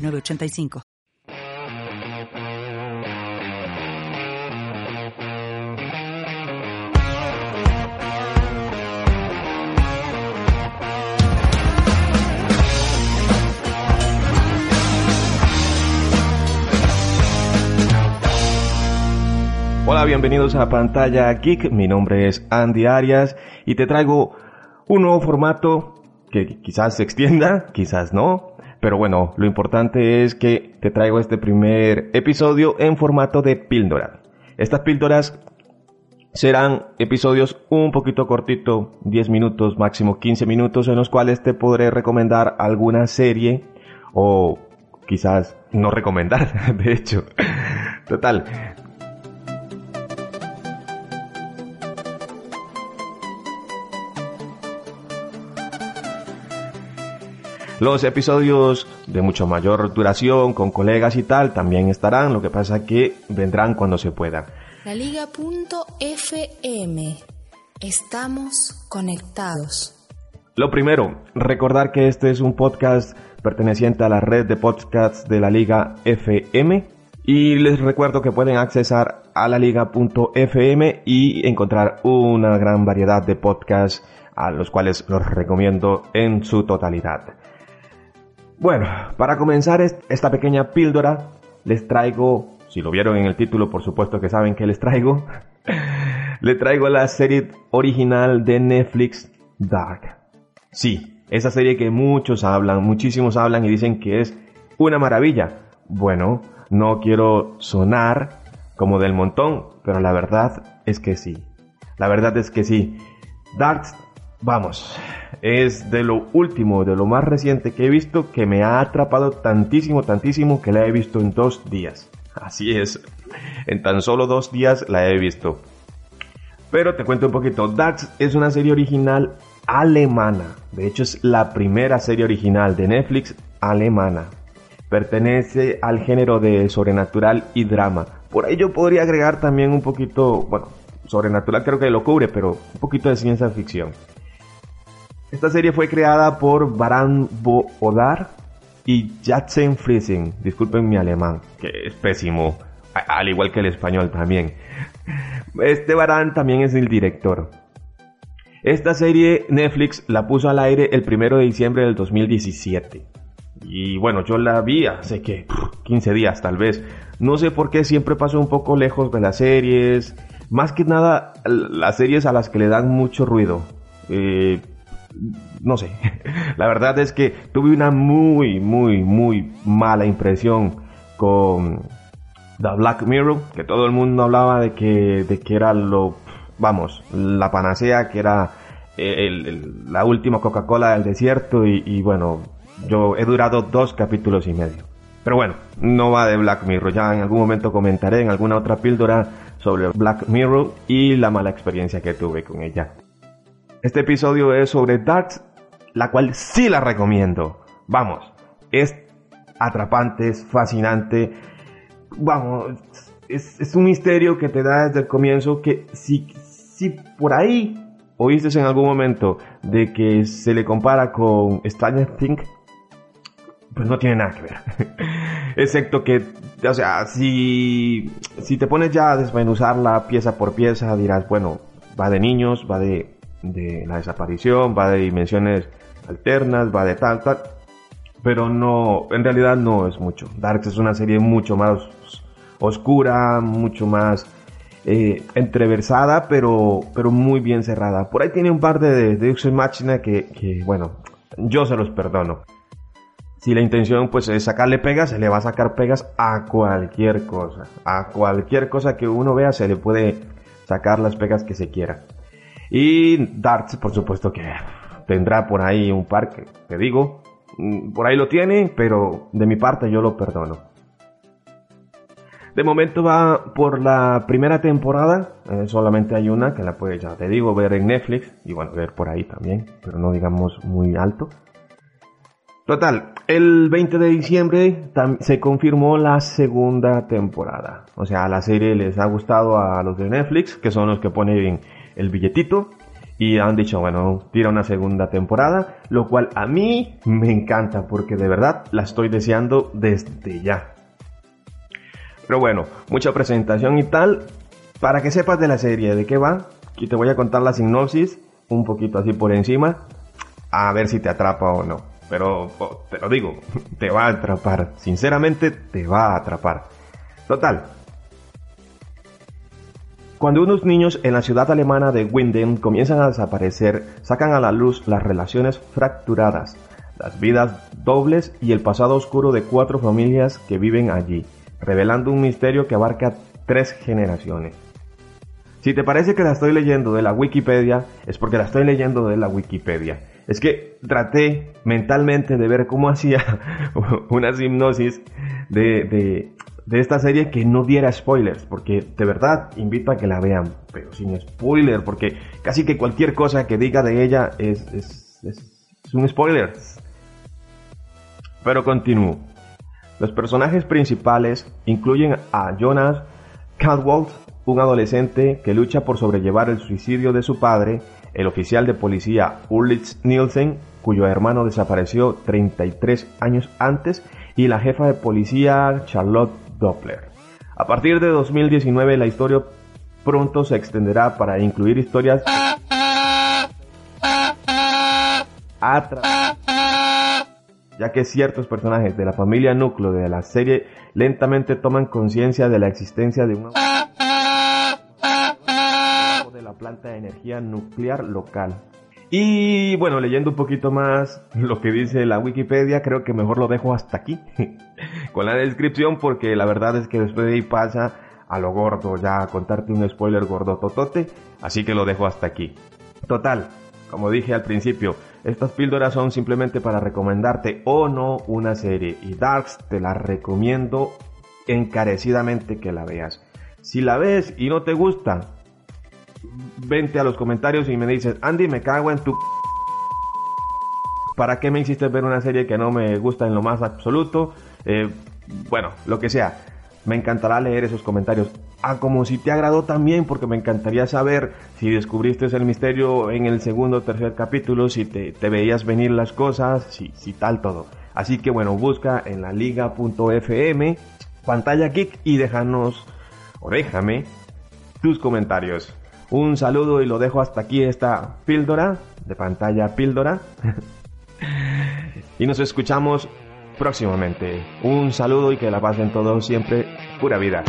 906985. Hola, bienvenidos a Pantalla Geek. Mi nombre es Andy Arias y te traigo un nuevo formato que quizás se extienda, quizás no. Pero bueno, lo importante es que te traigo este primer episodio en formato de píldora. Estas píldoras serán episodios un poquito cortito, 10 minutos, máximo 15 minutos, en los cuales te podré recomendar alguna serie o quizás no recomendar, de hecho. Total, Los episodios de mucho mayor duración con colegas y tal también estarán, lo que pasa que vendrán cuando se pueda. La Liga.fm. Estamos conectados. Lo primero, recordar que este es un podcast perteneciente a la red de podcasts de la Liga FM y les recuerdo que pueden accesar a la liga.fm y encontrar una gran variedad de podcasts a los cuales los recomiendo en su totalidad. Bueno, para comenzar esta pequeña píldora, les traigo, si lo vieron en el título, por supuesto que saben que les traigo, les traigo la serie original de Netflix, Dark. Sí, esa serie que muchos hablan, muchísimos hablan y dicen que es una maravilla. Bueno, no quiero sonar como del montón, pero la verdad es que sí. La verdad es que sí. Dark Vamos, es de lo último, de lo más reciente que he visto que me ha atrapado tantísimo, tantísimo que la he visto en dos días. Así es, en tan solo dos días la he visto. Pero te cuento un poquito, Dax es una serie original alemana. De hecho es la primera serie original de Netflix alemana. Pertenece al género de sobrenatural y drama. Por ahí yo podría agregar también un poquito, bueno, sobrenatural creo que lo cubre, pero un poquito de ciencia ficción. Esta serie fue creada por Baran Odar y Jatzen Friesen. Disculpen mi alemán, que es pésimo, al igual que el español también. Este Baran también es el director. Esta serie Netflix la puso al aire el primero de diciembre del 2017. Y bueno, yo la vi hace que 15 días tal vez. No sé por qué siempre paso un poco lejos de las series. Más que nada las series a las que le dan mucho ruido. Eh, no sé. La verdad es que tuve una muy, muy, muy mala impresión con The Black Mirror, que todo el mundo hablaba de que, de que era lo, vamos, la panacea, que era la última Coca-Cola del desierto y, bueno, yo he durado dos capítulos y medio. Pero bueno, no va de Black Mirror, ya en algún momento comentaré en alguna otra píldora sobre Black Mirror y la mala experiencia que tuve con ella. Este episodio es sobre Darks, la cual sí la recomiendo. Vamos, es atrapante, es fascinante. Vamos, es, un misterio que te da desde el comienzo que si, si por ahí oíste en algún momento de que se le compara con Stranger Things, pues no tiene nada que ver. Excepto que, o sea, si, si te pones ya a desmenuzarla pieza por pieza, dirás, bueno, va de niños, va de de la desaparición, va de dimensiones alternas, va de tal, tal. Pero no, en realidad no es mucho. Dark es una serie mucho más oscura, mucho más eh, entreversada, pero, pero muy bien cerrada. Por ahí tiene un par de Deus Machina que, que, bueno, yo se los perdono. Si la intención pues es sacarle pegas, se le va a sacar pegas a cualquier cosa. A cualquier cosa que uno vea se le puede sacar las pegas que se quiera. Y Darts, por supuesto que tendrá por ahí un par que te digo, mm, por ahí lo tiene, pero de mi parte yo lo perdono. De momento va por la primera temporada, eh, solamente hay una que la puedes, ya te digo, ver en Netflix y bueno, ver por ahí también, pero no digamos muy alto. Total, el 20 de diciembre se confirmó la segunda temporada. O sea, la serie les ha gustado a los de Netflix, que son los que ponen el billetito. Y han dicho, bueno, tira una segunda temporada, lo cual a mí me encanta porque de verdad la estoy deseando desde ya. Pero bueno, mucha presentación y tal. Para que sepas de la serie, de qué va, y te voy a contar la sinopsis, un poquito así por encima, a ver si te atrapa o no. Pero te lo digo, te va a atrapar. Sinceramente, te va a atrapar. Total. Cuando unos niños en la ciudad alemana de Winden comienzan a desaparecer, sacan a la luz las relaciones fracturadas, las vidas dobles y el pasado oscuro de cuatro familias que viven allí, revelando un misterio que abarca tres generaciones. Si te parece que la estoy leyendo de la Wikipedia, es porque la estoy leyendo de la Wikipedia. Es que traté mentalmente de ver cómo hacía una hipnosis de, esta serie que no diera spoilers, porque de verdad invito a que la vean, pero sin spoiler, porque casi que cualquier cosa que diga de ella es, es un spoiler. Pero continúo. Los personajes principales incluyen a Jonas Caldwell, un adolescente que lucha por sobrellevar el suicidio de su padre el oficial de policía Ulrich Nielsen, cuyo hermano desapareció 33 años antes, y la jefa de policía Charlotte Doppler. A partir de 2019 la historia pronto se extenderá para incluir historias ya que ciertos personajes de la familia núcleo de la serie lentamente toman conciencia de la existencia de una planta de energía nuclear local. Y bueno, leyendo un poquito más lo que dice la Wikipedia, creo que mejor lo dejo hasta aquí con la descripción porque la verdad es que después de ahí pasa a lo gordo, ya a contarte un spoiler gordo totote, así que lo dejo hasta aquí. Total, como dije al principio, estas píldoras son simplemente para recomendarte o no una serie y Darks te la recomiendo encarecidamente que la veas. Si la ves y no te gusta, vente a los comentarios y me dices, Andy, me cago en tu... ¿Para qué me hiciste ver una serie que no me gusta en lo más absoluto? Eh, bueno, lo que sea. Me encantará leer esos comentarios. Ah, como si te agradó también, porque me encantaría saber si descubriste el misterio en el segundo o tercer capítulo, si te, veías venir las cosas, si, si tal todo. Así que bueno, busca en la liga.fm, pantalla geek y déjanos, o déjame, tus comentarios. Un saludo y lo dejo hasta aquí esta píldora, de pantalla píldora. y nos escuchamos próximamente. Un saludo y que la pasen todos siempre pura vida.